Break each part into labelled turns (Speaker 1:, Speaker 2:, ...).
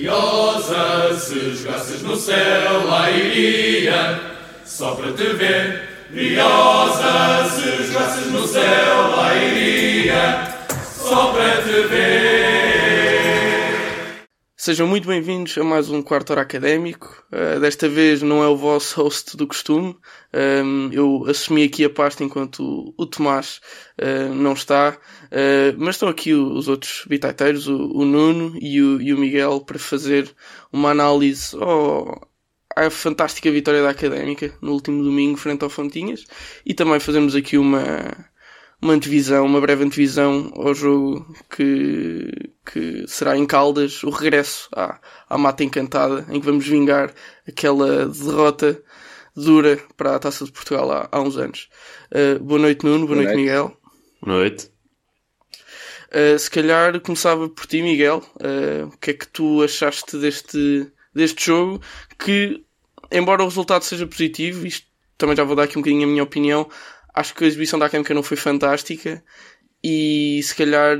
Speaker 1: Briosa, se jogasses no céu, lá iria, só para te ver. Briosa, se jogasses no céu, lá iria, só para te ver.
Speaker 2: Sejam muito bem-vindos a mais um quarto hora académico. Uh, desta vez não é o vosso host do costume. Um, eu assumi aqui a pasta enquanto o, o Tomás uh, não está. Uh, mas estão aqui os outros bitaiteiros, o, o Nuno e o, e o, Miguel, para fazer uma análise ao, à fantástica vitória da Académica no último domingo frente ao Fontinhas. E também fazemos aqui uma uma antevisão, uma breve antevisão ao jogo que, que será em Caldas, o regresso à, à Mata Encantada, em que vamos vingar aquela derrota dura para a Taça de Portugal há, há uns anos. Uh, boa noite, Nuno. Boa, boa noite, noite, Miguel.
Speaker 3: Boa noite.
Speaker 2: Uh, se calhar começava por ti, Miguel. Uh, o que é que tu achaste deste, deste jogo? Que, embora o resultado seja positivo, isto também já vou dar aqui um bocadinho a minha opinião, acho que a exibição da Académica não foi fantástica e se calhar,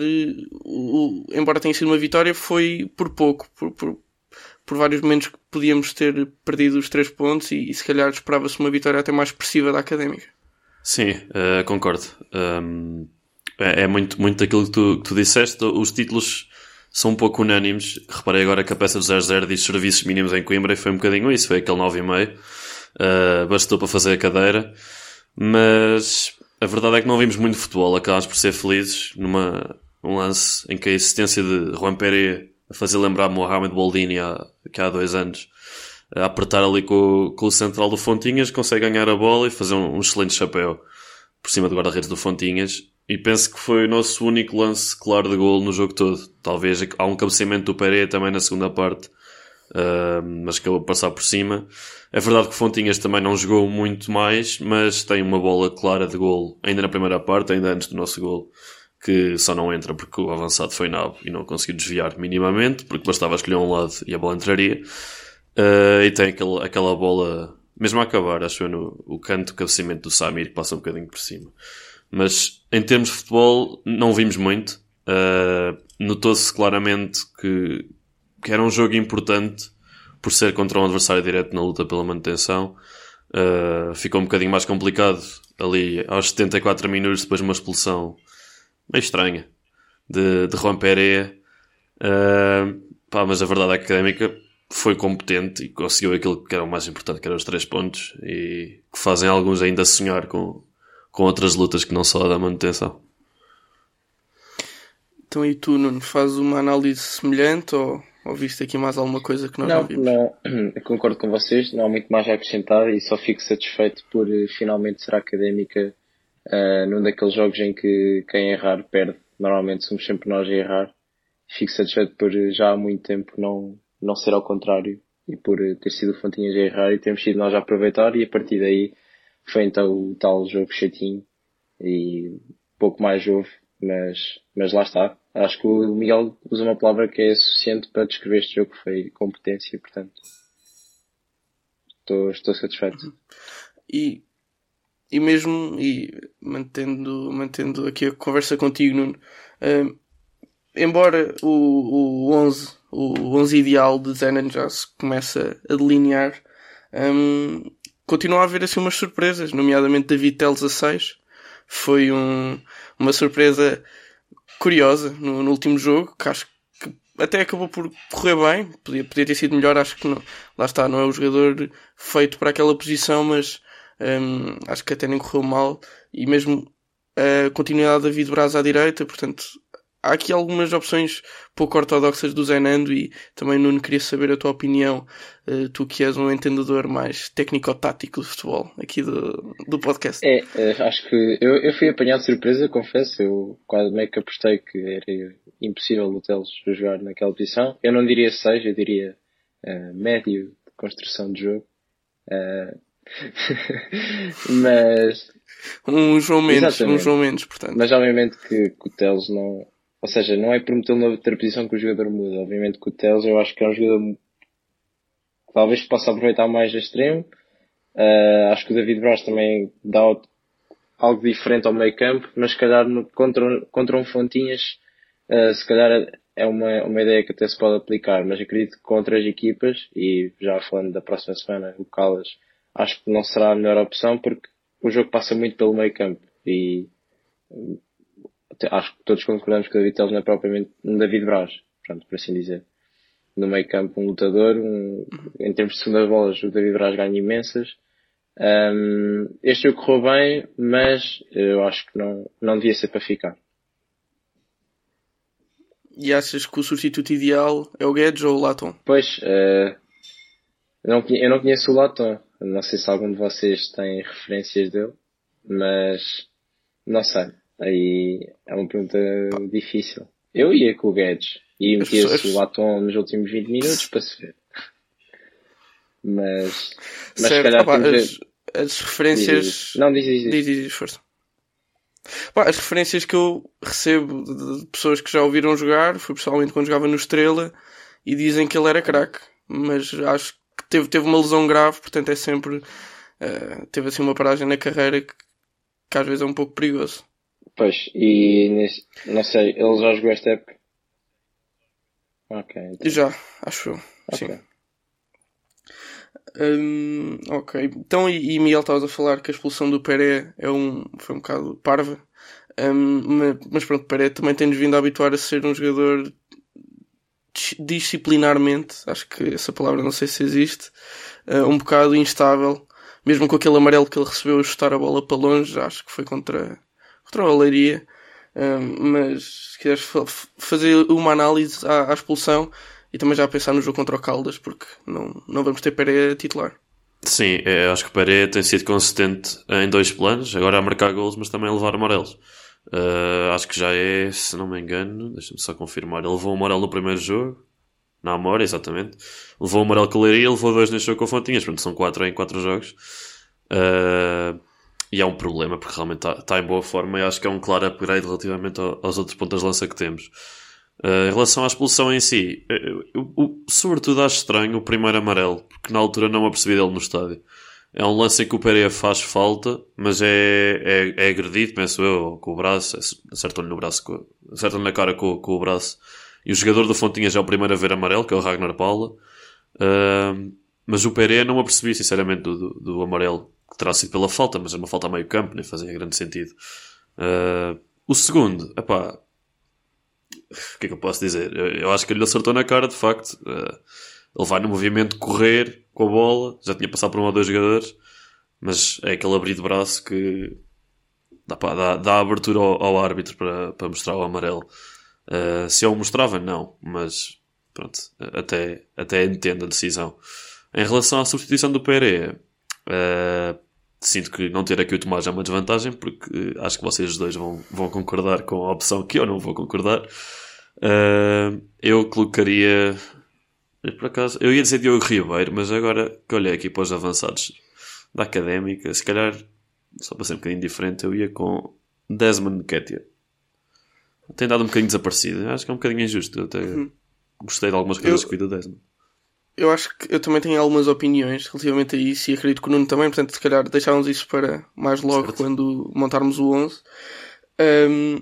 Speaker 2: o, embora tenha sido uma vitória, foi por pouco, por, por, por vários momentos que podíamos ter perdido os três pontos e, e se calhar esperava-se uma vitória até mais expressiva da Académica.
Speaker 3: Sim, uh, concordo. Um, é, é, muito, muito daquilo que tu, que tu disseste. Os títulos são um pouco unânimes. Reparei agora que a peça do 00 diz serviços mínimos em Coimbra e foi um bocadinho isso, foi aquele 9,5. Uh, bastou para fazer a cadeira. Mas a verdade é que não vimos muito futebol, acabámos por ser felizes numa um lance em que a existência de Juan Pérez a fazer lembrar Mohamed Boldini há, que há dois anos, a apertar ali com, com o central do Fontinhas, consegue ganhar a bola e fazer um, um excelente chapéu por cima do guarda-redes do Fontinhas. E penso que foi o nosso único lance claro de gol no jogo todo. Talvez há um cabeceamento do Pereira também na segunda parte, uh, mas acabou de passar por cima. É verdade que Fontinhas também não jogou muito mais, mas tem uma bola clara de gol ainda na primeira parte, ainda antes do nosso gol, que só não entra porque o avançado foi nabo e não conseguiu desviar minimamente, porque bastava escolher um lado e a bola entraria. Uh, e tem aquele, aquela bola, mesmo a acabar, acho eu, no o canto, o cabeceamento do Samir, que passa um bocadinho por cima. Mas em termos de futebol, não vimos muito. Uh, Notou-se claramente que, que era um jogo importante por ser contra um adversário direto na luta pela manutenção, uh, ficou um bocadinho mais complicado ali aos 74 minutos depois de uma expulsão meio estranha de, de Juan Pereira. Uh, pá, mas a verdade é a Académica foi competente e conseguiu aquilo que era o mais importante, que eram os três pontos, e que fazem alguns ainda sonhar com, com outras lutas que não só a da manutenção.
Speaker 2: Então e tu, Nuno, fazes uma análise semelhante ou ou viste aqui mais alguma coisa que nós
Speaker 4: não,
Speaker 2: não vimos?
Speaker 4: Não, concordo com vocês, não há muito mais a acrescentar e só fico satisfeito por uh, finalmente ser académica uh, num daqueles jogos em que quem errar perde. Normalmente somos sempre nós a errar. Fico satisfeito por uh, já há muito tempo não, não ser ao contrário e por ter sido Fontinhas a errar e termos sido nós a aproveitar e a partir daí foi então o tal jogo chatinho e pouco mais houve, mas, mas lá está Acho que o Miguel usa uma palavra que é suficiente para descrever este jogo, foi competência, portanto. Estou, estou satisfeito.
Speaker 2: E, e mesmo, e mantendo, mantendo aqui a conversa contigo, Nuno, uh, embora o, o 11, o 11 ideal de Zenon já se começa a delinear, um, continua a haver assim umas surpresas, nomeadamente David Teles a 6. Foi um, uma surpresa curiosa no, no, último jogo, que acho que até acabou por correr bem, podia, podia ter sido melhor, acho que não, lá está, não é o jogador feito para aquela posição, mas um, acho que até nem correu mal, e mesmo a continuidade da David Braz à direita, portanto há aqui algumas opções pouco ortodoxas do Zenando e também Nuno queria saber a tua opinião, uh, tu que és um entendedor mais técnico-tático de futebol aqui do, do podcast.
Speaker 4: É, é acho que eu, eu fui apanhado de surpresa, confesso, eu quase meio que apostei que era impossível o Teles jogar naquela posição. Eu não diria 6, eu diria uh, médio de construção de jogo. Uh, mas
Speaker 2: um João Mendes, um João Mendes, portanto.
Speaker 4: Mas obviamente que, que o Teles não, ou seja, não é por metê-lo outra posição que o jogador muda. Obviamente que o Teles eu acho que é um jogador que talvez possa aproveitar mais a extremo. Uh, acho que o David Braz também dá algo diferente ao meio campo, mas se calhar no, contra, contra um Fontinhas, uh, se calhar é uma, uma ideia que até se pode aplicar, mas acredito que contra as equipas, e já falando da próxima semana, o Calas, acho que não será a melhor opção porque o jogo passa muito pelo meio campo e acho que todos concordamos que o David Teles não é propriamente um David Braz, pronto, por assim dizer. No meio campo, um lutador, um, em termos de segunda bolas, o David Braz ganha imensas. Um, este jogo correu bem, mas eu acho que não, não devia ser para ficar.
Speaker 2: E achas que o substituto ideal é o Guedes ou o Laton?
Speaker 4: Pois, uh, eu, não, eu não conheço o Laton. Não sei se algum de vocês tem referências dele, mas não sei. Aí é uma pergunta difícil. Eu ia com o Guedes e metia o Laton nos últimos 20 minutos para se ver. Mas, mas
Speaker 2: certo, se calhar opa, as, as, referências.
Speaker 4: Diz, não, diz, diz,
Speaker 2: diz. diz, diz força. Pá, as referências que eu recebo de, de, pessoas que já ouviram jogar foi pessoalmente quando jogava no Estrela e dizem que ele era craque, mas acho que teve, teve uma lesão grave, portanto é sempre. Uh, teve assim uma paragem na carreira que, que, às vezes é um pouco perigoso.
Speaker 4: Pois, e nesse, não sei, ele já jogou esta época? Ok. Então.
Speaker 2: Já, acho eu. Okay. Sim. Hum, ok, então e, e Miguel estavas a falar que a expulsão do Peré é um, foi um bocado parva, um, mas, mas pronto, Peré também tem-nos vindo a habituar a ser um jogador disciplinarmente, acho que essa palavra não sei se existe, uh, um bocado instável, mesmo com aquele amarelo que ele recebeu a chutar a bola para longe, acho que foi contra, contra a Leiria. Um, mas se quiseres fazer uma análise à, à expulsão, e também já pensar no jogo contra o Caldas, porque não, não vamos ter Pereira titular.
Speaker 3: Sim, é, acho que Pereira tem sido consistente em dois planos, agora a marcar gols, mas também a levar amarelos. Uh, acho que já é, se não me engano, deixa-me só confirmar, ele levou o amarelo no primeiro jogo, na Amora, exatamente. Levou o amarelo com a Leiria, levou dois neste jogo com Fontinhas, portanto são quatro em quatro jogos. Uh, e é um problema, porque realmente está tá em boa forma e acho que é um claro upgrade relativamente aos outros pontas de lança que temos. Uh, em relação à expulsão em si, eu, eu, eu, sobretudo acho estranho o primeiro amarelo, porque na altura não apercebi dele no estádio. É um lance em que o Pereira faz falta, mas é, é, é agredido, penso eu, com o braço, acertam-lhe no braço, acertam-lhe na cara com, com, o braço. E o jogador do Fontinhas é o primeiro a ver amarelo, que é o Ragnar Paula. Uh, mas o Pereira não apercebi, sinceramente, do, do, do, amarelo, que terá sido pela falta, mas é uma falta a meio campo, nem fazia grande sentido. Uh, o segundo, epá, o que é que eu posso dizer? Eu, eu acho que ele acertou na cara, de facto. Uh, ele vai no movimento correr com a bola, já tinha passado por um ou dois jogadores, mas é aquele abrir de braço que dá, pá, dá, dá abertura ao, ao, árbitro para, para mostrar o amarelo. Uh, se eu o mostrava, não, mas pronto, até, até entendo a decisão. Em relação à substituição do Pereira, uh, sinto que não ter aqui o Tomás é uma desvantagem, porque acho que vocês dois vão, vão concordar com a opção que eu não vou concordar. Uh, eu colocaria. Por acaso, eu ia dizer Diogo Ribeiro, mas agora que olhei aqui para os avançados da académica, se calhar, só para ser um bocadinho diferente, eu ia com Desmond Ketia. Tem dado um bocadinho desaparecido. Acho que é um bocadinho injusto. Eu até uhum. gostei de algumas coisas eu... que vi do Desmond
Speaker 2: eu acho que eu também tenho algumas opiniões relativamente a isso e acredito que o Nuno também, portanto, se calhar deixávamos isso para mais logo certo. quando montarmos o 11. Um,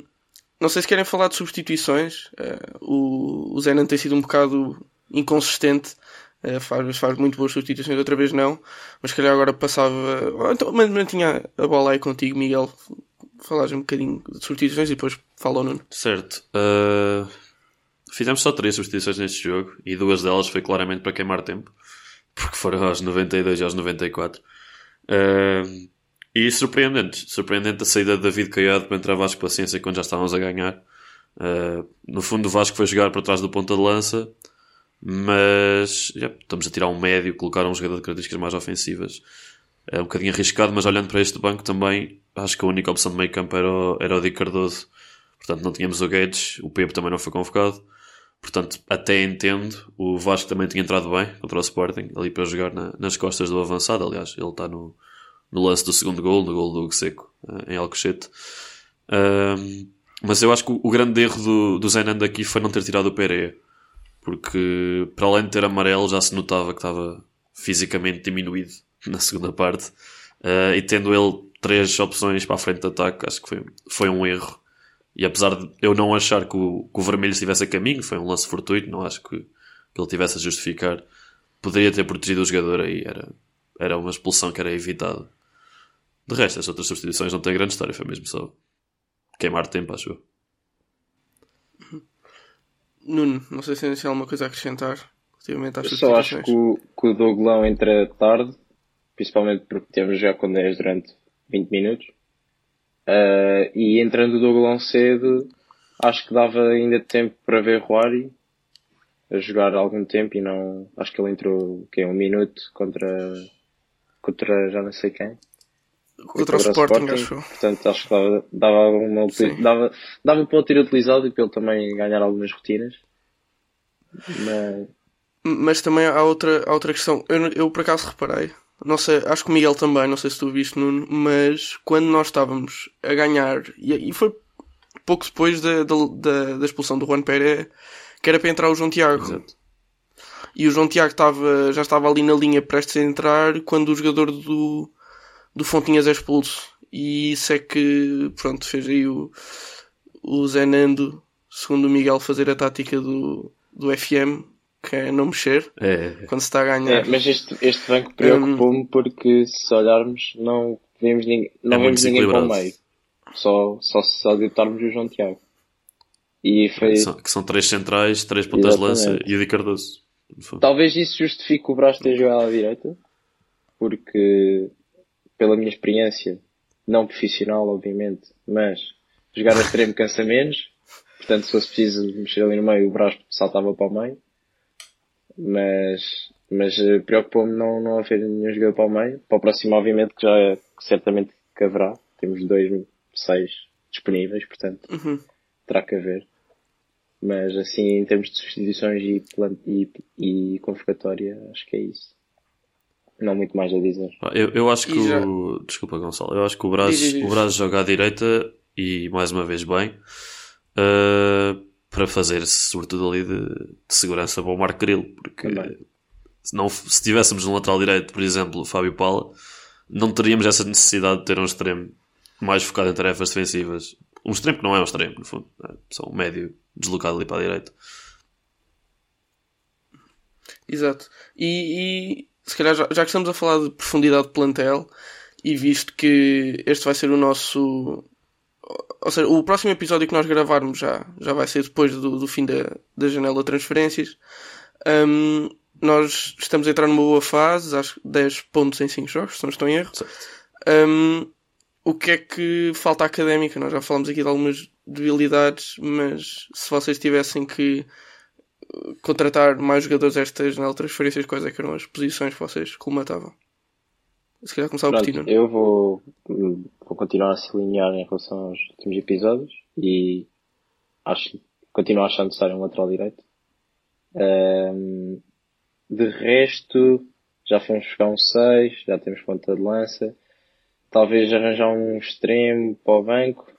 Speaker 2: não sei se querem falar de substituições. Uh, o, o Zenan tem sido um bocado inconsistente. Uh, faz, faz muito boas substituições, outra vez não. Mas se calhar agora passava. Então, mas mantinha a bola aí contigo, Miguel. Falares um bocadinho de substituições e depois fala ao Nuno.
Speaker 3: Certo. Uh Fizemos só três substituições neste jogo e duas delas foi claramente para queimar tempo, porque foram aos 92 e aos 94. Uh, e surpreendente, surpreendente a saída de David Caiado para entrar Vasco Paciência quando já estávamos a ganhar. Uh, no fundo, o Vasco foi jogar para trás do ponta de lança, mas já, estamos a tirar um médio, colocar um jogador de características mais ofensivas. É um bocadinho arriscado, mas olhando para este banco também, acho que a única opção de meio campo era o, era o Di Cardoso. Portanto, não tínhamos o Guedes, o Pepe também não foi convocado. Portanto, até entendo. O Vasco também tinha entrado bem contra o Sporting, ali para jogar na, nas costas do avançado. Aliás, ele está no, no lance do segundo gol, no gol do Hugo Seco, eh, em Alcochete. Um, mas eu acho que o, o grande erro do, do Zenando aqui foi não ter tirado o Pereira. Porque, para além de ter amarelo, já se notava que estava fisicamente diminuído na segunda parte. Uh, e tendo ele três opções para a frente de ataque, acho que foi, foi um erro E apesar de eu não achar que o, que o vermelho estivesse a caminho, foi um lance fortuito, não acho que, que ele tivesse a justificar. Poderia ter protegido o jogador aí, era, era uma expulsão que era evitada. De resto, as outras substituições não têm grande história, foi mesmo só queimar tempo, acho eu.
Speaker 2: Nuno, não sei se tens alguma coisa a acrescentar relativamente às
Speaker 4: Eu só acho que o, que o Douglão entra tarde, principalmente porque temos já com 10 durante 20 minutos. Ah, e entrando o Douglão cedo, acho que dava ainda tempo para ver Ruari a jogar algum tempo e não. Acho que ele entrou o quê? um minuto contra. contra já não sei quem.
Speaker 2: Contra o Sporting, acho eu.
Speaker 4: Portanto, acho que dava, dava, uma,
Speaker 2: Sim.
Speaker 4: dava, dava para ele ter utilizado e para ele também ganhar algumas rotinas. Mas,
Speaker 2: Mas também há outra, há outra questão. Eu, eu por acaso reparei, não sei, acho que o Miguel também, não sei se tu viste, Nuno, mas quando nós estávamos a ganhar, e, e foi pouco depois da, da, da, expulsão do Juan Pérez, que era para entrar o João Tiago.
Speaker 3: Exato.
Speaker 2: E o João Tiago estava, já estava ali na linha prestes a entrar quando o jogador do, do Fontinhas é expulso. E isso é que, pronto, fez aí o, o Zé Nando, segundo o Miguel, fazer a tática do, do FM, que é não mexer
Speaker 3: É,
Speaker 2: quando se está a ganhar.
Speaker 4: É, mas este, este banco preocupou-me porque se olharmos não vemos ninguém, não
Speaker 3: É
Speaker 4: vemos ninguém para o meio. Só, só se adaptarmos o João Tiago. E foi,
Speaker 3: que, são, que são três centrais, três pontas de lança e o Di Cardoso.
Speaker 4: talvez isso justifique o Brás ter jogado à direita, porque pela minha experiência, não profissional obviamente, mas jogar a extremo cansa menos, portanto se fosse preciso mexer ali no meio o Brás saltava para o meio, mas, mas eh, preocupou-me não, não haver nenhum jogador para o meio, para o próximo obviamente que já é, que certamente que haverá, temos dois, seis disponíveis, portanto
Speaker 2: Uhum.
Speaker 4: terá que haver. Mas assim, em termos de substituições e, e, e convocatória, acho que é isso. Não muito mais a dizer.
Speaker 3: Pá, Eu, eu acho que
Speaker 2: já-
Speaker 3: o. Desculpa, Gonçalo. Eu acho que o Braz,
Speaker 2: Diz, diz, diz.
Speaker 3: o Braz joga à direita e mais uma vez bem uh, para fazer sobretudo ali de, de segurança para o Marco Grilo. Porque
Speaker 4: Também.
Speaker 3: se, não, se tivéssemos um lateral direito, por exemplo, Fábio Paula, não teríamos essa necessidade de ter um extremo mais focado em tarefas defensivas. Um extremo que não é um extremo, no fundo. É só um médio deslocado ali para a direita.
Speaker 2: Exato. E, e, se calhar já, já que estamos a falar de profundidade de plantel e visto que este vai ser o nosso. Ou seja, o próximo episódio que nós gravarmos já, já vai ser depois do, do fim da, da janela de transferências. Hum, nós estamos a entrar numa boa fase, acho que 10 pontos em 5 jogos, se não estou em erro. Hum, o que é que falta à académica? Nós já falamos aqui de algumas debilidades, mas se vocês tivessem que uh, contratar mais jogadores estas janela de transferências, quais é que eram as posições que vocês colmatavam? Se calhar ti,
Speaker 4: Pronto,
Speaker 2: Nuno.
Speaker 4: eu vou, vou continuar a se alinhar em relação aos últimos episódios e acho, continuo a achar necessário um lateral direito. Ahm, de resto, já fomos buscar um 6, já temos ponta de lança. Talvez arranjar um extremo para o banco,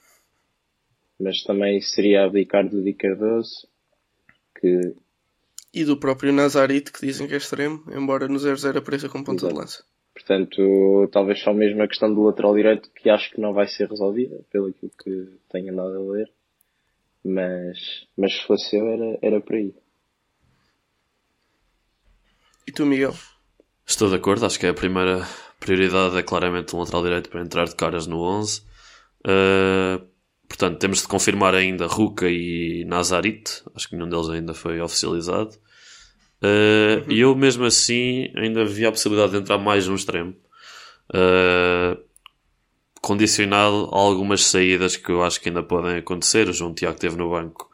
Speaker 4: mas também seria abdicar do Di Cardoso, que
Speaker 2: E do próprio Nazarite, que dizem que é extremo, embora no 0-0 apareça com ponta de
Speaker 4: Exato.
Speaker 2: lança.
Speaker 4: Portanto, talvez só mesmo a questão do lateral direito que acho que não vai ser resolvida, pelo aquilo que tenho andado a ler. Mas, mas se fosse eu, era, era por aí.
Speaker 2: E tu, Miguel?
Speaker 3: Estou de acordo, acho que é a primeira prioridade é claramente um lateral direito para entrar de caras no 11. Uh, portanto, temos de confirmar ainda Ruka e Nazarit, acho que nenhum deles ainda foi oficializado. Uh, E eu mesmo assim ainda vi a possibilidade de entrar mais um extremo. Uh, condicionado a algumas saídas que eu acho que ainda podem acontecer. O João Tiago esteve no banco,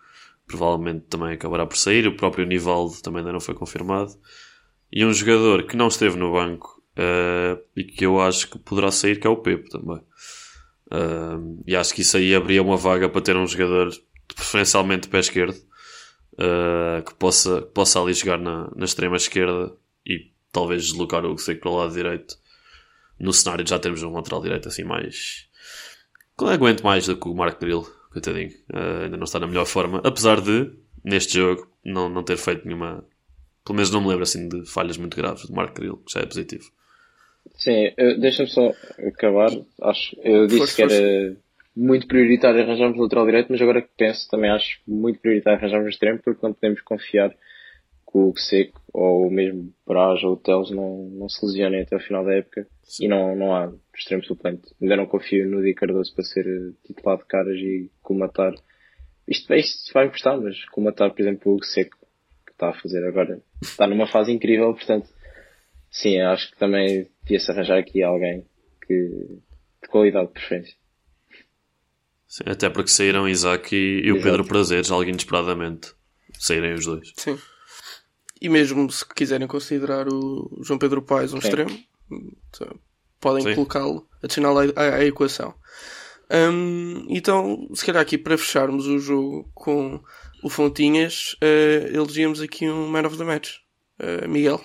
Speaker 3: provavelmente também acabará por sair. O próprio Nivaldo também ainda não foi confirmado. E um jogador que não esteve no banco eh, e que eu acho que poderá sair, que é o Pepe também. Eh, e acho que isso aí abria uma vaga para ter um jogador, preferencialmente de pé esquerdo, eh, que possa, que possa ali jogar na, na extrema esquerda e talvez deslocar o Seco para o lado direito. No cenário de já termos um lateral direito assim mais. que aguente mais do que o Marco Grilo, coitadinho. Eh, ainda não está na melhor forma, apesar de, neste jogo, não, não ter feito nenhuma pelo menos não me lembro assim de falhas muito graves do Marco Grilo, que já é positivo.
Speaker 4: Sim, eh, deixa-me só acabar. Acho, eu disse
Speaker 2: Força,
Speaker 4: que era muito prioritário arranjarmos lateral direito, mas agora que penso, também acho muito prioritário arranjarmos extremo, porque não podemos confiar que o Seco ou mesmo Braz ou o Teles não, não se lesionem até o final da época Sim. e não, não há extremo suplente. Ainda não confio no Di Cardoso para ser eh, titular de caras e comatar. Isto, isto vai gostar, mas comatar, por exemplo, o Seco, que está a fazer agora, está numa fase incrível, portanto, sim, acho que também devia-se arranjar aqui alguém que, de qualidade de preferência.
Speaker 3: Sim, até porque saíram Isaac e, e o Pedro Prazeres, algo inesperadamente. Saírem os dois.
Speaker 2: Sim. E mesmo se quiserem considerar o João Pedro Paes um Sim. extremo, podem colocá-lo, adicioná-lo à, à, equação. Um, então, se calhar aqui para fecharmos o jogo com o Fontinhas, uh, elegíamos aqui um Man of the Match. Uh, Miguel,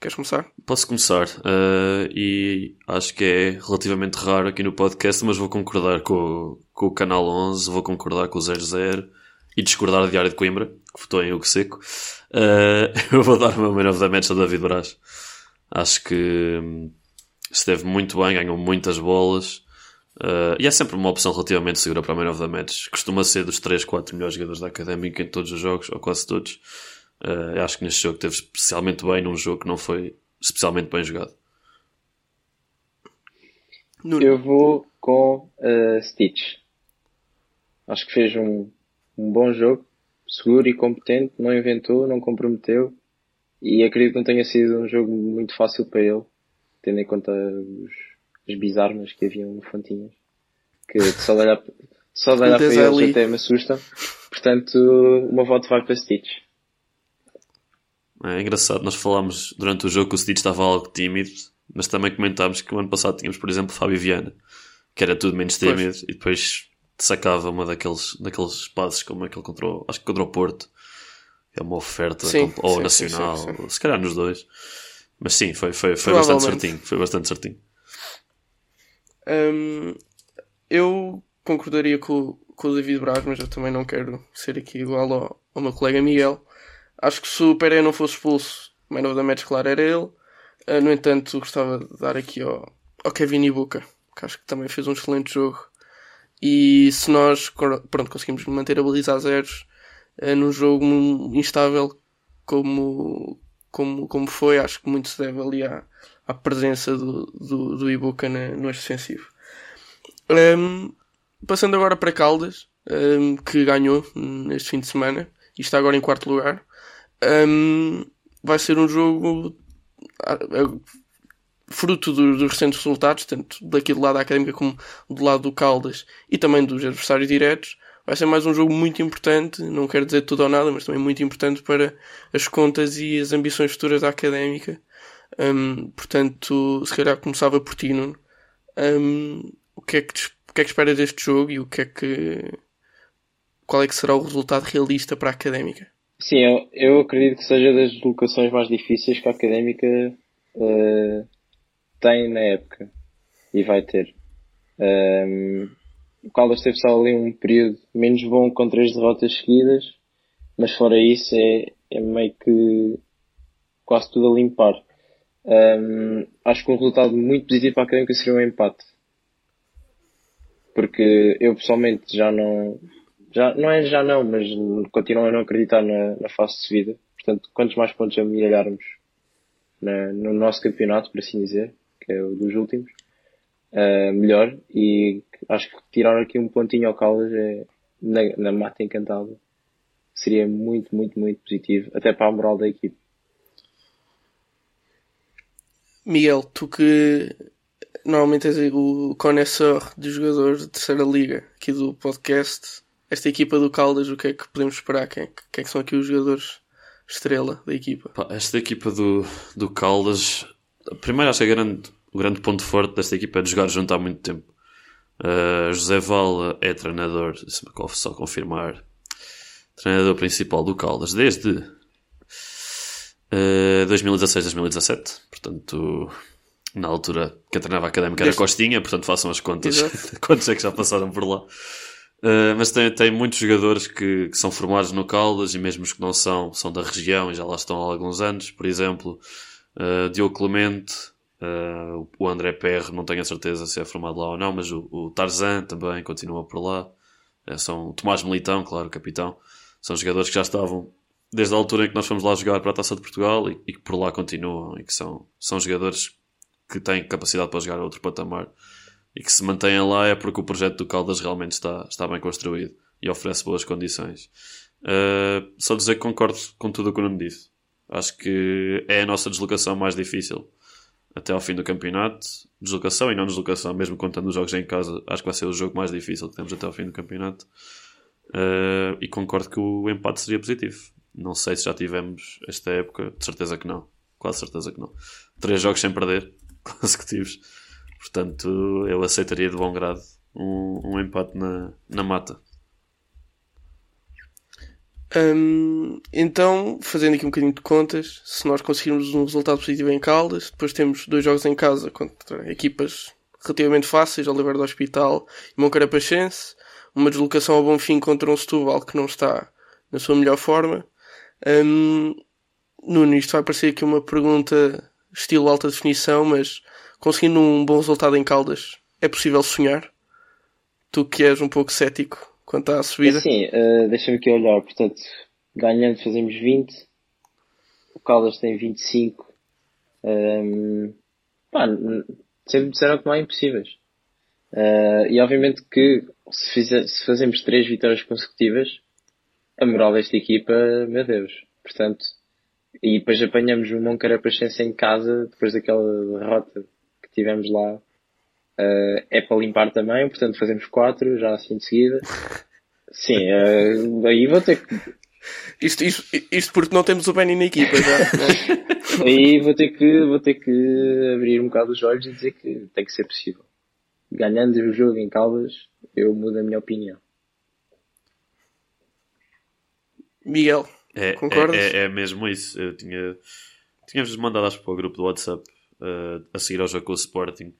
Speaker 2: queres começar?
Speaker 3: Posso começar. Uh, e acho que é relativamente raro aqui no podcast, mas vou concordar com, com o Canal 11, vou concordar com o 00 e discordar do Diário de Coimbra, que votou em Hugo Seco. Uh, eu vou dar o meu Man of the Match a David Braz. Acho que hum, esteve muito bem, ganhou muitas bolas. Uh, e é sempre uma opção relativamente segura para o Man of the Match. Costuma ser dos 3, 4 melhores jogadores da Académica em todos os jogos, ou quase todos. Uh, acho que neste jogo teve especialmente bem, num jogo que não foi especialmente bem jogado.
Speaker 4: Eu vou com uh, Stitch. Acho que fez um, um bom jogo seguro e competente, não inventou, não comprometeu e acredito que não tenha sido um jogo muito fácil para ele, tendo em conta os, as bizarras que haviam no Fontinhas, que, só de olhar, só de olhar para eles até me assusta. Portanto, o meu voto vai para Stitch.
Speaker 3: É engraçado, nós falámos durante o jogo que o Stitch estava algo tímido, mas também comentámos que o ano passado tínhamos, por exemplo, Fábio Viana, que era tudo menos tímido, pois. e depois sacava uma daqueles, daqueles passos como aquele contra o, acho que contra o Porto. É uma oferta, sim, ou sim, nacional, sim, se calhar nos dois. Mas sim, foi, foi, foi bastante certinho. Foi bastante certinho.
Speaker 2: Hum, eu concordaria com, com o David Braz, mas eu também não quero ser aqui igual ao, ao meu colega Miguel. Acho que se o Pereira não fosse expulso, o man of the match, claro, era ele. Uh, no entanto, gostava de dar aqui ao, ao Kevin Ibuka, que acho que também fez um excelente jogo. E se nós pronto, conseguimos manter a baliza a zeros uh, num jogo instável como, como, como foi, acho que muito se deve ali à, à presença do, do, do Ibuka na, no eixo defensivo. Um, passando agora para Caldas, um, que ganhou neste fim de semana e está agora em quarto lugar. Um, vai ser um jogo fruto dos, recentes resultados, tanto daqui do lado da Académica como do lado do Caldas e também dos adversários diretos, vai ser mais um jogo muito importante, não quero dizer tudo ou nada, mas também muito importante para as contas e as ambições futuras da Académica. Um, portanto, se calhar começava por ti, Nuno. Um, o, que é que, o que é que deste jogo e o que é que qual é que será o resultado realista para a Académica?
Speaker 4: Sim, eu, eu acredito que seja das locações mais difíceis que a Académica uh, tem na época e vai ter. Um, o Caldas teve só ali um período menos bom com três derrotas seguidas, mas fora isso é, é meio que quase tudo a limpar. Um, acho que um resultado muito positivo para a Académica seria um empate. Porque eu pessoalmente já não, já, não é já não, mas continuo a não acreditar na, na fase de subida. Portanto, quantos mais pontos amelharmos no nosso campeonato, por assim dizer, que é o dos últimos, uh, melhor. E acho que tirar aqui um pontinho ao Caldas é, na, na mata encantada seria muito, muito, muito positivo, até para a moral da equipe.
Speaker 2: Miguel, tu que normalmente és o conhecedor dos jogadores de terceira liga aqui do podcast, esta equipa do Caldas, o que é que podemos esperar? Quem, quem é que são aqui os jogadores estrela da equipa?
Speaker 3: esta equipa do, do Caldas Primeiro, acho que grande, o grande ponto forte desta equipa é de jogar junto há muito tempo. Uh, José Vala é treinador, só confirmar, treinador principal do Caldas desde uh, 2016-2017. Portanto, na altura que treinava a académica era Costinha, portanto façam as contas. Quantos é que já passaram por lá? Uh, mas tem, tem muitos jogadores que, que, são formados no Caldas e mesmo os que não são, são da região e já lá estão há alguns anos. Por exemplo, uh, Diogo Clemente, Uh, o André PR não tenho a certeza se é formado lá ou não, mas o, o Tarzan também continua por lá. Uh, são o Tomás Militão, claro, capitão. São jogadores que já estavam desde a altura em que nós fomos lá jogar para a Taça de Portugal e, e que por lá continuam e que são, são jogadores que têm capacidade para jogar a outro patamar e que se mantêm lá é porque o projeto do Caldas realmente está, está bem construído e oferece boas condições. Uh, só dizer que concordo com tudo o que o Nuno disse. Acho que é a nossa deslocação mais difícil até ao fim do campeonato. Deslocação e não deslocação, mesmo contando os jogos em casa, acho que vai ser o jogo mais difícil que temos até ao fim do campeonato. Uh, e concordo que o empate seria positivo. Não sei se já tivemos esta época, de certeza que não. Quase certeza que não. Três jogos sem perder, consecutivos. Portanto, eu aceitaria de bom grado um, um empate na, na mata.
Speaker 2: Hum, então, fazendo aqui um bocadinho de contas, se nós conseguirmos um resultado positivo em Caldas, depois temos dois jogos em casa contra equipas relativamente fáceis, Oliveira do Hospital e Moncarapachense, uma deslocação ao Bonfim contra um Setúbal que não está na sua melhor forma. Hum, Nuno, isto vai parecer aqui uma pergunta estilo alta definição, mas conseguindo um bom resultado em Caldas, é possível sonhar? Tu que és um pouco cético quanto à subida?
Speaker 4: Sim, uh, deixa-me aqui olhar. Portanto, ganhando fazemos 20. O Caldas tem 25. Um, pá, sempre disseram que não há impossíveis. Uh, e obviamente que se, fizer, se, fazemos três vitórias consecutivas, a moral desta equipa, meu Deus. Portanto, e depois apanhamos o Moncarapachense em casa, depois daquela derrota que tivemos lá, Uh, é para limpar também, portanto fazemos quatro já assim de seguida. Sim, uh, aí vou ter que.
Speaker 2: Isto, isto, isto porque não temos o Benny na equipa já.
Speaker 4: Né? aí vou ter, que, vou ter que abrir um bocado os olhos e dizer que tem que ser possível. Ganhando o jogo em Caldas, eu mudo a minha opinião.
Speaker 2: Miguel,
Speaker 3: é,
Speaker 2: concordas?
Speaker 3: É, é, é, mesmo isso. Eu tinha. Tínhamos mandado acho para o grupo do WhatsApp uh, a seguir ao jogo com o Sporting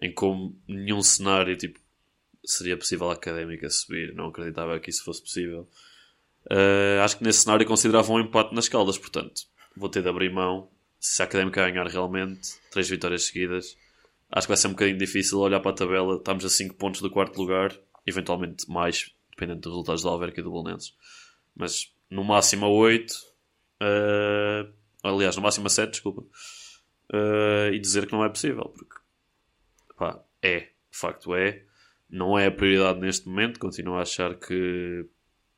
Speaker 3: em como nenhum cenário tipo, seria possível a académica subir. Não acreditava que isso fosse possível. Uh, acho que nesse cenário consideravam um empate nas caldas, portanto, vou ter de abrir mão. Se a académica ganhar realmente, três vitórias seguidas, acho que vai ser um bocadinho difícil olhar para a tabela. Estamos a 5 pontos do quarto lugar, eventualmente mais, dependendo dos resultados da Alverca e do Bolonenses. Mas no máximo a 8, uh, ah, aliás, no máximo a 7, desculpa, uh, e dizer que não é possível, porque Pá, é, de facto é. Não é a prioridade neste momento. Continuo a achar que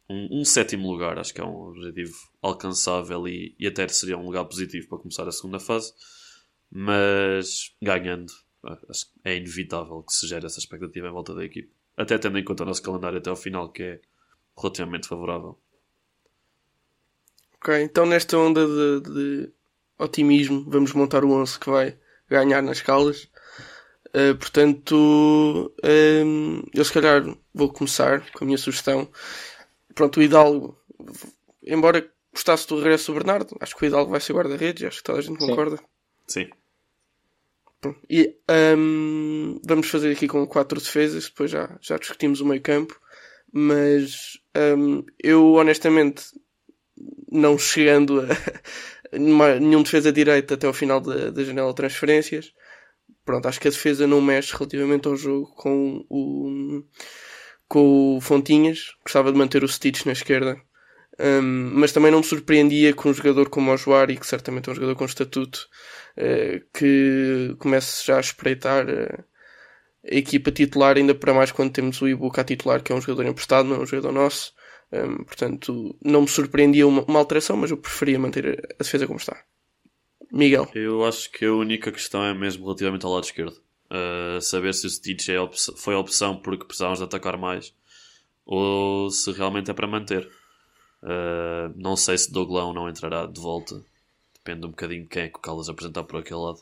Speaker 3: um, um sétimo lugar acho que é um objetivo alcançável e, e até seria um lugar positivo para começar a segunda fase. Mas ganhando, acho que é inevitável que se gere essa expectativa em volta da equipe. Até tendo em conta o nosso calendário até ao final, que é relativamente favorável.
Speaker 2: Ok, então nesta onda de, de otimismo, vamos montar o 11 que vai ganhar nas Caldas. Uh, portanto, um, eu se calhar vou começar com a minha sugestão. Pronto, o Hidalgo, embora gostasse do regresso do Bernardo, acho que o Hidalgo vai ser guarda-redes, acho que toda a gente
Speaker 3: Sim.
Speaker 2: concorda.
Speaker 3: Sim.
Speaker 2: E um, vamos fazer aqui com quatro defesas, depois já, já discutimos o meio campo, mas um, eu honestamente, não chegando a nenhum defesa direita até ao final da, da janela de transferências, pronto, acho que a defesa não mexe relativamente ao jogo com o, com o Fontinhas. Gostava de manter o Stitch na esquerda. Um, mas também não me surpreendia com um jogador como o Joari, que certamente é um jogador com estatuto, uh, que comece já a espreitar uh, a equipa titular, ainda para mais quando temos o Ibuka titular, que é um jogador emprestado, não é um jogador nosso. Um, portanto, não me surpreendia uma, uma alteração, mas eu preferia manter a defesa como está. Miguel.
Speaker 3: Eu acho que a única questão é mesmo relativamente ao lado esquerdo. Uh, saber se o Stitch é foi a opção porque precisávamos de atacar mais ou se realmente é para manter. Uh, não sei se Douglão não entrará de volta. Depende um bocadinho de quem é que o Caldas apresentar por aquele lado.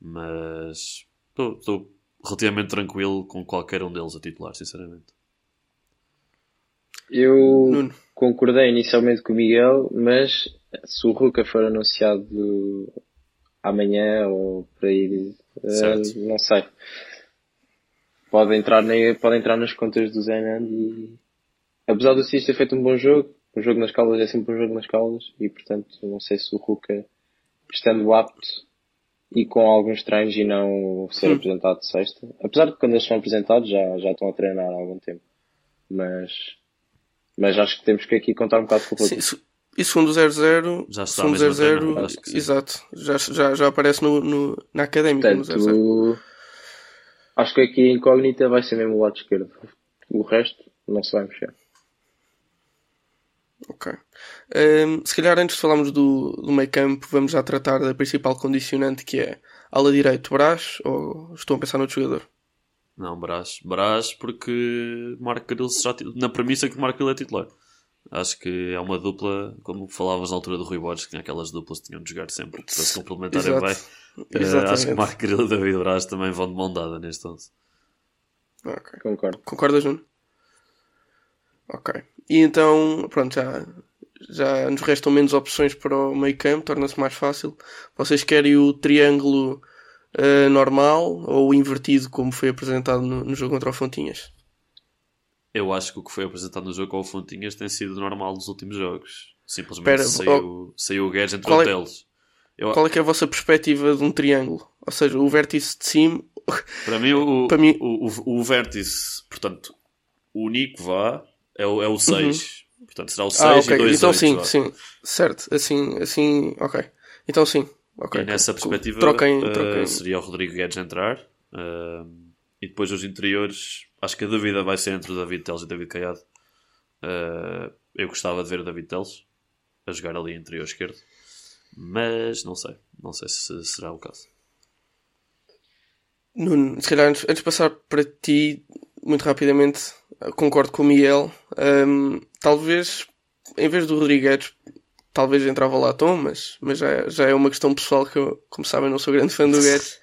Speaker 3: Mas estou relativamente tranquilo com qualquer um deles a titular, sinceramente.
Speaker 4: Eu Nuno. concordei inicialmente com o Miguel, mas se o Ruka for anunciado amanhã ou por aí, uh, não sei. Pode entrar, ne, pode entrar nas contas do Zenan e apesar do Cis ter feito um bom jogo, um jogo nas caldas é sempre um jogo nas caldas e portanto não sei se o Ruka estando apto e com alguns treinos e não ser
Speaker 2: Hum.
Speaker 4: apresentado de sexta. Apesar de quando eles são apresentados já, já estão a treinar há algum tempo. Mas, mas acho que temos que aqui contar um bocado com o
Speaker 2: Sim, e segundo o 00,
Speaker 3: Já está
Speaker 2: segundo
Speaker 3: mesmo a
Speaker 2: 00,
Speaker 3: treinar, acho que sim.
Speaker 2: exato, já, já, já aparece no, no- na académica no 00.
Speaker 4: Portanto, acho que aqui a incógnita vai ser mesmo o lado esquerdo. O resto não se vai mexer.
Speaker 2: Ok. Ahm, se calhar antes de falarmos do, do meio campo, vamos já tratar da principal condicionante que é ala direito, Brás, ou estou a pensar noutro jogador?
Speaker 3: Não, Brás. Brás porque Marco Caril ti- na premissa que Marco Caril é titular. Acho que é uma dupla, como falavas na altura do Rui Borges, que tinha aquelas duplas que tinham de jogar sempre para se complementarem
Speaker 2: Exato.
Speaker 3: bem.
Speaker 2: Exatamente.
Speaker 3: acho que Marco Caril e David Braz também vão de mão dada neste 11.
Speaker 2: Ok.
Speaker 4: Concordo.
Speaker 2: Concordas, Nuno? Ok. E então, pronto, já, já nos restam menos opções para o meio campo, torna-se mais fácil. Vocês querem o triângulo ah, normal ou o invertido, como foi apresentado no, no jogo contra o Fontinhas?
Speaker 3: Eu acho que o que foi apresentado no jogo com o Fontinhas tem sido normal nos últimos jogos. Simplesmente
Speaker 2: Espera,
Speaker 3: saiu, saiu o Guedes entre
Speaker 2: qual é-
Speaker 3: deles. Eu,
Speaker 2: Qual é que é a vossa perspectiva de um triângulo? Ou seja, o vértice de cima.
Speaker 3: Para mim, o,
Speaker 2: Para mim-
Speaker 3: o, o, o vértice, portanto, o único vá é o, é o 6. Portanto, será o 6
Speaker 2: Uhum. Ah,
Speaker 3: e
Speaker 2: ok.
Speaker 3: 2
Speaker 2: Então
Speaker 3: 8,
Speaker 2: sim,
Speaker 3: vá.
Speaker 2: sim. Certo. Assim, assim, ok. Então sim. Ok.
Speaker 3: E nessa perspectiva
Speaker 2: Troquem,
Speaker 3: eh,
Speaker 2: troquem.
Speaker 3: seria o Rodrigo Guedes entrar. eh, e depois os interiores, acho que a dúvida vai ser entre o David Teles e o David Caiado. Eh, eu gostava de ver o David Teles a jogar ali interior esquerdo. Mas não sei. Não sei se será o caso.
Speaker 2: Nuno, se calhar antes, antes de passar para ti, muito rapidamente, concordo com o Miguel. Ahm, talvez, em vez do Rodrigues, talvez entrava lá Tom, mas, mas já, já é uma questão pessoal que eu, como sabem, não sou grande fã do Guedes.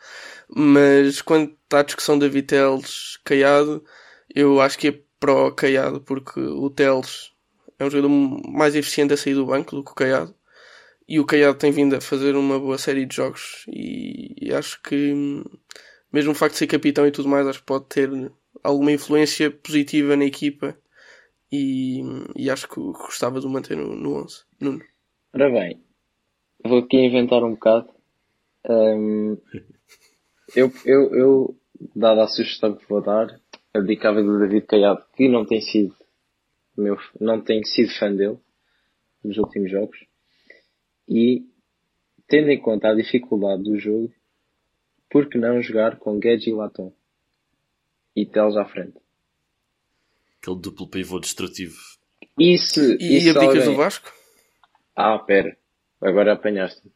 Speaker 2: Mas quando está a discussão da Viteles Caiado, eu acho que é o Caiado, porque o Teles é um jogador mais eficiente a sair do banco do que o Caiado. E o Caiado tem vindo a fazer uma boa série de jogos e, acho que mesmo o facto de ser capitão e tudo mais, acho que pode ter alguma influência positiva na equipa e, e acho que gostava de o manter no, no 11. Nuno.
Speaker 4: Ora bem, vou aqui inventar um bocado. Ahm, eu, eu, eu, dada a sugestão que vou dar, abdicava do David Caiado, que não tem sido meu, não tem sido fã dele nos últimos jogos. E, tendo em conta a dificuldade do jogo, por que não jogar com Guedes e Latom? E Teles à frente.
Speaker 3: Aquele duplo pivô destrutivo.
Speaker 4: E se,
Speaker 2: E,
Speaker 4: e se
Speaker 2: abdicas
Speaker 4: alguém...
Speaker 2: do Vasco?
Speaker 4: Ah, pera. Agora apanhaste-me.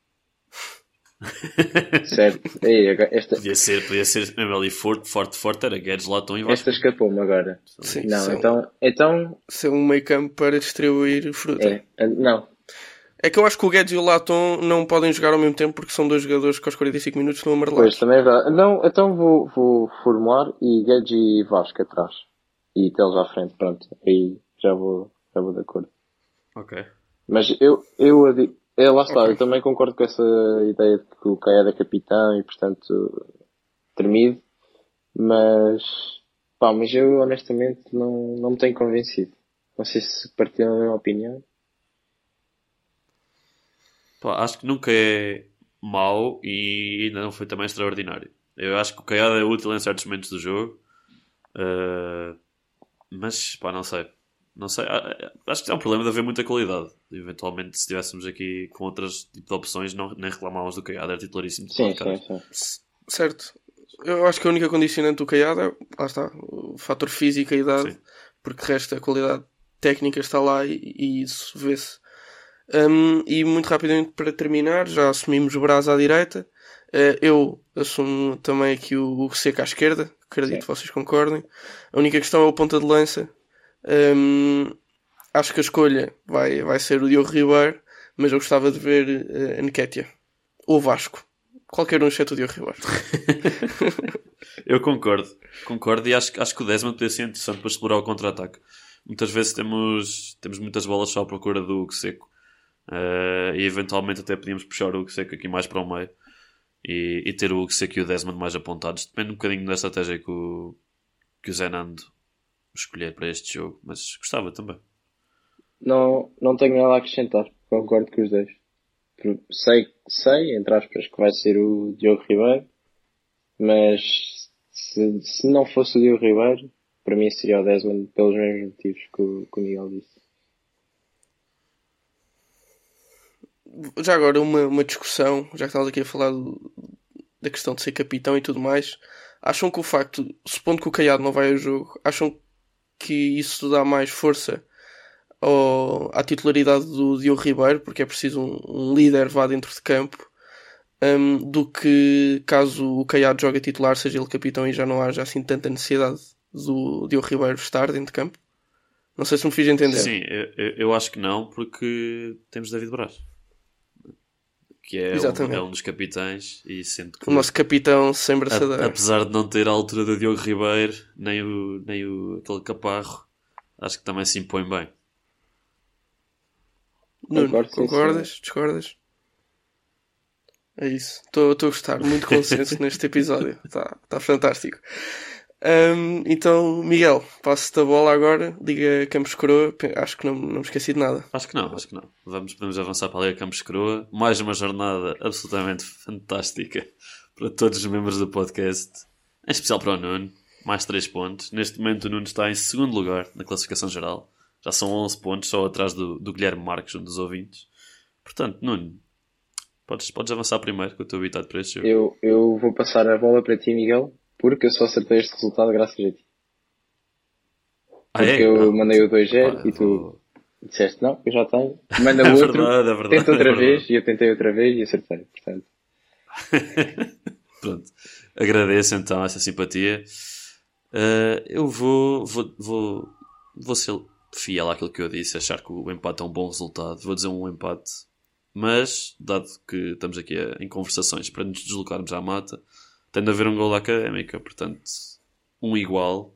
Speaker 4: Sério. Agora- esta,
Speaker 3: Podia ser, podia ser mesmo ali forte, forte, forte. Era Guedes, Latom e Vasco.
Speaker 4: esta escapou-me agora.
Speaker 2: Sim,
Speaker 4: Não,
Speaker 2: são-
Speaker 4: então, então,
Speaker 2: Ser um meio campo para distribuir fruta.
Speaker 4: é, é, não.
Speaker 2: É que eu acho que o Guedes e o Latom não podem jogar ao mesmo tempo porque são dois jogadores que aos 45 minutos estão
Speaker 4: Pois,
Speaker 2: amarelados.
Speaker 4: também é verdade. Não, então vou, vou formular e Guedes e Vasco atrás. E Teles à frente, pronto. Aí já vou, já vou de acordo.
Speaker 3: Ok.
Speaker 4: Mas eu, eu, adi- é, lá está,
Speaker 2: Ok.
Speaker 4: eu também concordo com essa ideia de que o Caiado é capitão e, portanto, tremido. Mas, pá, mas eu honestamente não, não me tenho convencido. Não sei se partilham a mesma opinião.
Speaker 3: Pá, acho que nunca é mau e ainda não foi também extraordinário. Eu acho que o Caiado é útil em certos momentos do jogo. Uh, mas, pá, não sei. Não sei. Ah, ah, Acho que é um problema de haver muita qualidade. Eventualmente, se estivéssemos aqui com outras tipo de opções, não, nem reclamávamos do Caiado. Era titularíssimo. de
Speaker 4: Sim, sim, sim.
Speaker 2: Certo. Eu acho que a única condicionante do Caiado é, lá está, o fator físico e a idade,
Speaker 3: Sim.
Speaker 2: porque de resto a qualidade técnica está lá e, e isso vê-se. Hum, e muito rapidamente para terminar, já assumimos o Brás à direita. Eh, eu assumo também aqui o, o Seca à esquerda, acredito que vocês concordem. A única questão é o ponta de lança. Hum, acho que a escolha vai, vai ser o Diogo Ribeiro, mas eu gostava de ver eh, a Nketiah ou Vasco. Qualquer um exceto o Diogo Ribeiro.
Speaker 3: Eu concordo, concordo e acho, acho que o Desmond poderia ser interessante para explorar o contra-ataque. Muitas vezes temos, temos muitas bolas só à procura do Hugo Seco Eh, e eventualmente até podíamos puxar o Hugo Seco aqui mais para o meio e, e ter o Hugo Seco e o Desmond mais apontados. Depende um bocadinho da estratégia que o, que o Zenando escolher para este jogo, mas gostava também.
Speaker 4: Não, não tenho nada a acrescentar. Concordo com os dois. sei, sei, entre aspas, que vai ser o Diogo Ribeiro, mas se, se não fosse o Diogo Ribeiro, para mim seria o Desmond pelos mesmos motivos que o, que o Miguel disse.
Speaker 2: Já agora, uma, uma discussão, já que estamos aqui a falar do, da questão de ser capitão e tudo mais, acham que o facto, supondo que o Caiado não vai ao jogo, acham que isso dá mais força ao, à titularidade do Diogo Ribeiro, porque é preciso um, um líder vá dentro de campo, um, do que caso o Caiado jogue titular, seja ele capitão e já não haja assim tanta necessidade do Diogo Ribeiro estar dentro de campo? Não sei se me fiz entender.
Speaker 3: Sim, eu, eu acho que não, porque temos David Braz. Que é um, é um, dos capitães e sendo que
Speaker 2: o nosso capitão sem braçadeira.
Speaker 3: Apesar de não ter a altura do Diogo Ribeiro, nem o, nem o aquele caparro, acho que também se impõe bem.
Speaker 2: Nuno, concordas? Sim. Discordas? É isso. Estou a gostar. Muito consenso neste episódio. Está tá fantástico. Um, então, Miguel, passo-te a bola agora. Liga Campos Coroa. Acho que não, não me esqueci de nada.
Speaker 3: Acho que não, acho que não. Vamos, podemos avançar para a Liga Campos Coroa. Mais uma jornada absolutamente fantástica para todos os membros do podcast. Em especial para o Nuno. Mais 3 pontos. Neste momento o Nuno está em segundo lugar na classificação geral. Já são 11 pontos, só atrás do, do Guilherme Marques, um dos ouvintes. Portanto, Nuno, podes, podes avançar primeiro, que eu estou habitado para este jogo.
Speaker 4: Eu, eu vou passar a bola para ti, Miguel porque eu só acertei este resultado graças a ti. Ah, porque é? eu ah, mandei o 2-0 e tu disseste não, eu já tenho. Manda o é outro, verdade, é verdade, tenta outra é vez e eu tentei outra vez e acertei. Portanto.
Speaker 3: Pronto. Agradeço então essa simpatia. Uh, eu vou, vou, vou, vou ser fiel àquilo que eu disse, achar que o empate é um bom resultado. Vou dizer um empate, mas dado que estamos aqui em conversações para nos deslocarmos à mata, tendo a haver um gol da Académica, portanto, um igual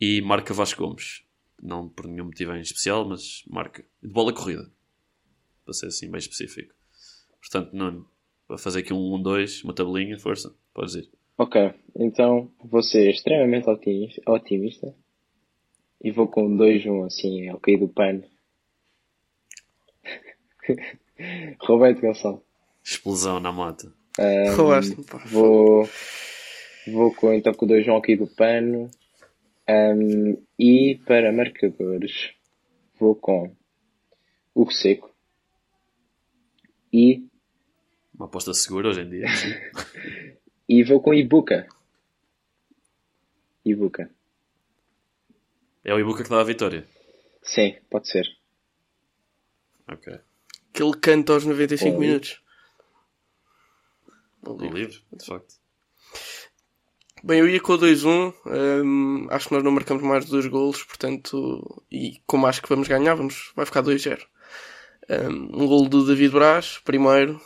Speaker 3: e marca Vasco Gomes. Não por nenhum motivo em especial, mas marca. De bola corrida. Para ser assim bem específico. Portanto, Nuno, vou fazer aqui um 1-2, uma tabelinha, força, podes ir.
Speaker 4: Ok, então vou ser extremamente otimista, otimista e vou com 2-1 assim, ao cair do pano. Roberto Gonçalves.
Speaker 3: Explosão na mata.
Speaker 4: Um, vou, vou com, então com o 2 aqui do pano. Um, e para marcadores, vou com o Seco e.
Speaker 3: Uma aposta segura hoje em dia.
Speaker 4: e vou com Ibuka. Ibuka.
Speaker 3: É o Ibuka que dá a vitória?
Speaker 4: Sim, pode ser.
Speaker 3: Ok.
Speaker 2: Que ele canta aos 95 minutos.
Speaker 3: No livro. livro, de facto.
Speaker 2: Bem, eu ia com o 2-1. Um, acho que nós não marcamos mais de dois golos, portanto, e como acho que vamos ganhar, vamos, vai ficar 2-0. Um, um golo do David Braz, primeiro,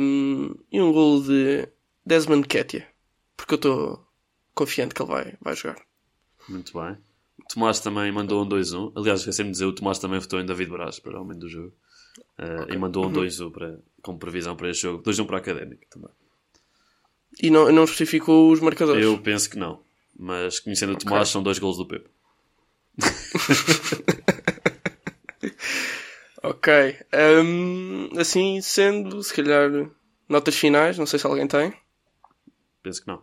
Speaker 2: um, e um golo de Desmond Ketia, porque eu estou confiante que ele vai, vai jogar.
Speaker 3: Muito bem. O Tomás também mandou um 2-1. Aliás, esqueci-me de dizer, o Tomás também votou em David Braz para o homem do jogo. Uh, okay. E mandou um 2-1 para, como previsão para este jogo. 2-1 para a Académica também.
Speaker 2: E não, não especificou os marcadores?
Speaker 3: Eu penso que não. Mas conhecendo okay. o Tomás, são dois golos do Pepe.
Speaker 2: ok. Um, assim sendo, se calhar, notas finais. Não sei se alguém tem.
Speaker 3: Penso que não.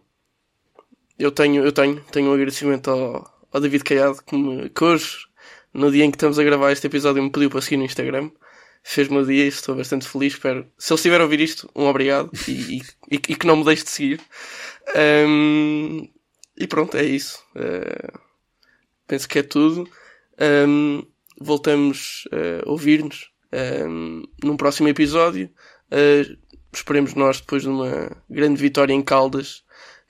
Speaker 2: Eu tenho, eu tenho, tenho um agradecimento ao, ao David Caiado que, me, que hoje, no dia em que estamos a gravar este episódio, me pediu para seguir no Instagram fez-me o dia e estou bastante feliz. Espero, se ele estiver a ouvir isto, um obrigado e, e, e, que não me deixe de seguir. Um, e pronto, é isso. Uh, penso que é tudo. Um, voltamos a ouvir-nos um, num próximo episódio. Uh, esperemos nós, depois de uma grande vitória em Caldas,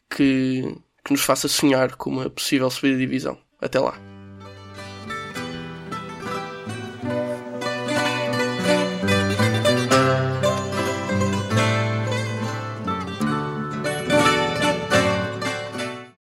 Speaker 2: que, que nos faça sonhar com uma possível subida de divisão. Até lá.